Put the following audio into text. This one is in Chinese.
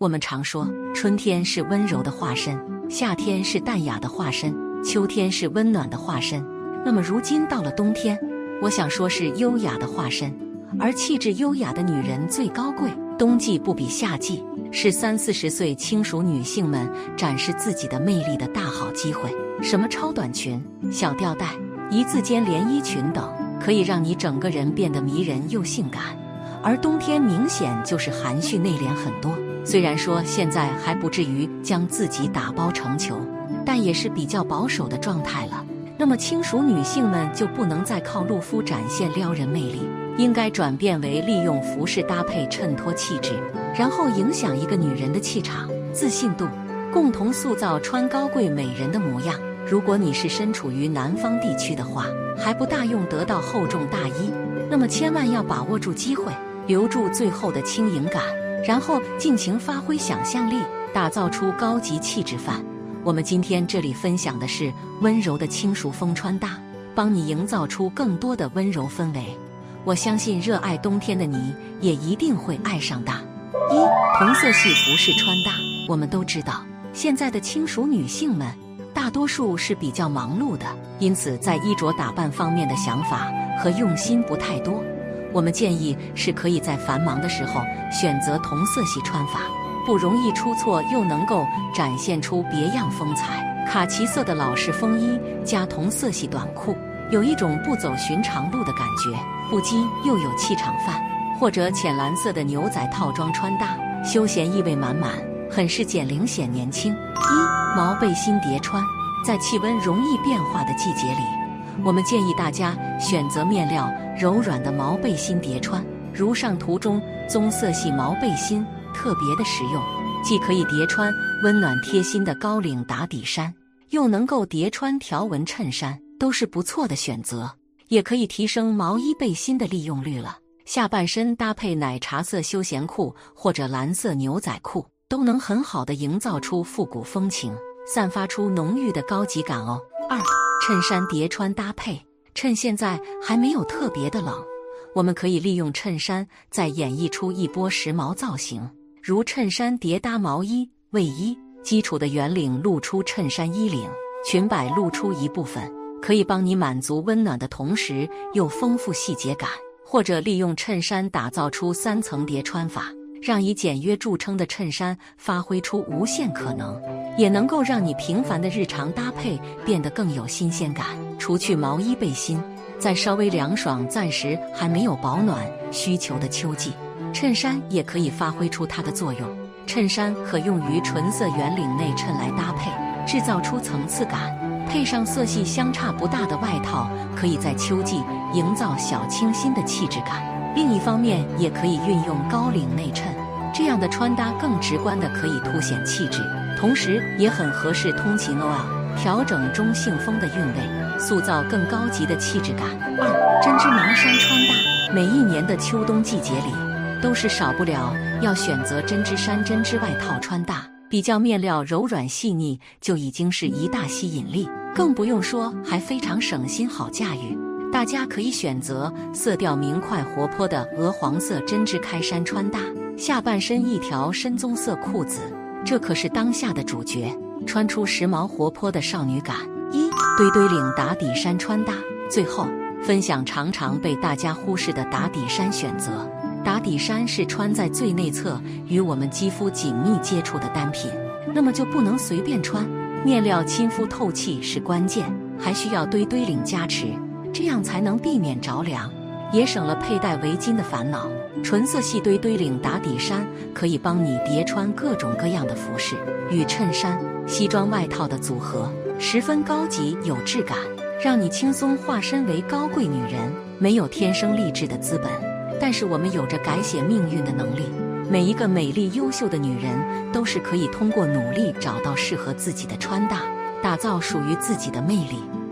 我们常说，春天是温柔的化身，夏天是淡雅的化身，秋天是温暖的化身。那么如今到了冬天，我想说是优雅的化身。而气质优雅的女人最高贵，冬季不比夏季，是三四十岁轻熟女性们展示自己的魅力的大好机会。什么超短裙、小吊带、一字肩连衣裙等，可以让你整个人变得迷人又性感。而冬天明显就是含蓄内敛很多。虽然说现在还不至于将自己打包成球，但也是比较保守的状态了。那么轻熟女性们就不能再靠露肤展现撩人魅力，应该转变为利用服饰搭配衬托气质，然后影响一个女人的气场、自信度，共同塑造穿高贵美人的模样。如果你是身处于南方地区的话，还不大用得到厚重大衣，那么千万要把握住机会，留住最后的轻盈感。然后尽情发挥想象力，打造出高级气质范。我们今天这里分享的是温柔的轻熟风穿搭，帮你营造出更多的温柔氛围。我相信热爱冬天的你也一定会爱上它。一同色系服饰穿搭，我们都知道，现在的轻熟女性们大多数是比较忙碌的，因此在衣着打扮方面的想法和用心不太多。我们建议是可以在繁忙的时候选择同色系穿法，不容易出错，又能够展现出别样风采。卡其色的老式风衣加同色系短裤，有一种不走寻常路的感觉，不羁又有气场范。或者浅蓝色的牛仔套装穿搭，休闲意味满满，很是减龄显年轻。一毛背心叠穿，在气温容易变化的季节里，我们建议大家选择面料。柔软的毛背心叠穿，如上图中棕色系毛背心，特别的实用，既可以叠穿温暖贴心的高领打底衫，又能够叠穿条纹衬衫，都是不错的选择。也可以提升毛衣背心的利用率了。下半身搭配奶茶色休闲裤或者蓝色牛仔裤，都能很好的营造出复古风情，散发出浓郁的高级感哦。二衬衫叠穿搭配。趁现在还没有特别的冷，我们可以利用衬衫再演绎出一波时髦造型，如衬衫叠搭毛衣、卫衣，基础的圆领露出衬衫衣领，裙摆露出一部分，可以帮你满足温暖的同时又丰富细节感。或者利用衬衫打造出三层叠穿法，让以简约著称的衬衫发挥出无限可能，也能够让你平凡的日常搭配变得更有新鲜感。除去毛衣背心，在稍微凉爽、暂时还没有保暖需求的秋季，衬衫也可以发挥出它的作用。衬衫可用于纯色圆领内衬来搭配，制造出层次感。配上色系相差不大的外套，可以在秋季营造小清新的气质感。另一方面，也可以运用高领内衬，这样的穿搭更直观的可以凸显气质，同时也很合适通勤哦。调整中性风的韵味，塑造更高级的气质感。二针织毛衫穿搭，每一年的秋冬季节里，都是少不了要选择针织衫、针织外套穿搭。比较面料柔软细腻，就已经是一大吸引力，更不用说还非常省心好驾驭。大家可以选择色调明快活泼的鹅黄色针织开衫穿搭，下半身一条深棕色裤子，这可是当下的主角。穿出时髦活泼的少女感。一堆堆领打底衫穿搭。最后分享常常被大家忽视的打底衫选择。打底衫是穿在最内侧，与我们肌肤紧密接触的单品，那么就不能随便穿。面料亲肤透气是关键，还需要堆堆领加持，这样才能避免着凉，也省了佩戴围巾的烦恼。纯色系堆堆领打底衫可以帮你叠穿各种各样的服饰与衬衫。西装外套的组合十分高级有质感，让你轻松化身为高贵女人。没有天生丽质的资本，但是我们有着改写命运的能力。每一个美丽优秀的女人都是可以通过努力找到适合自己的穿搭，打造属于自己的魅力。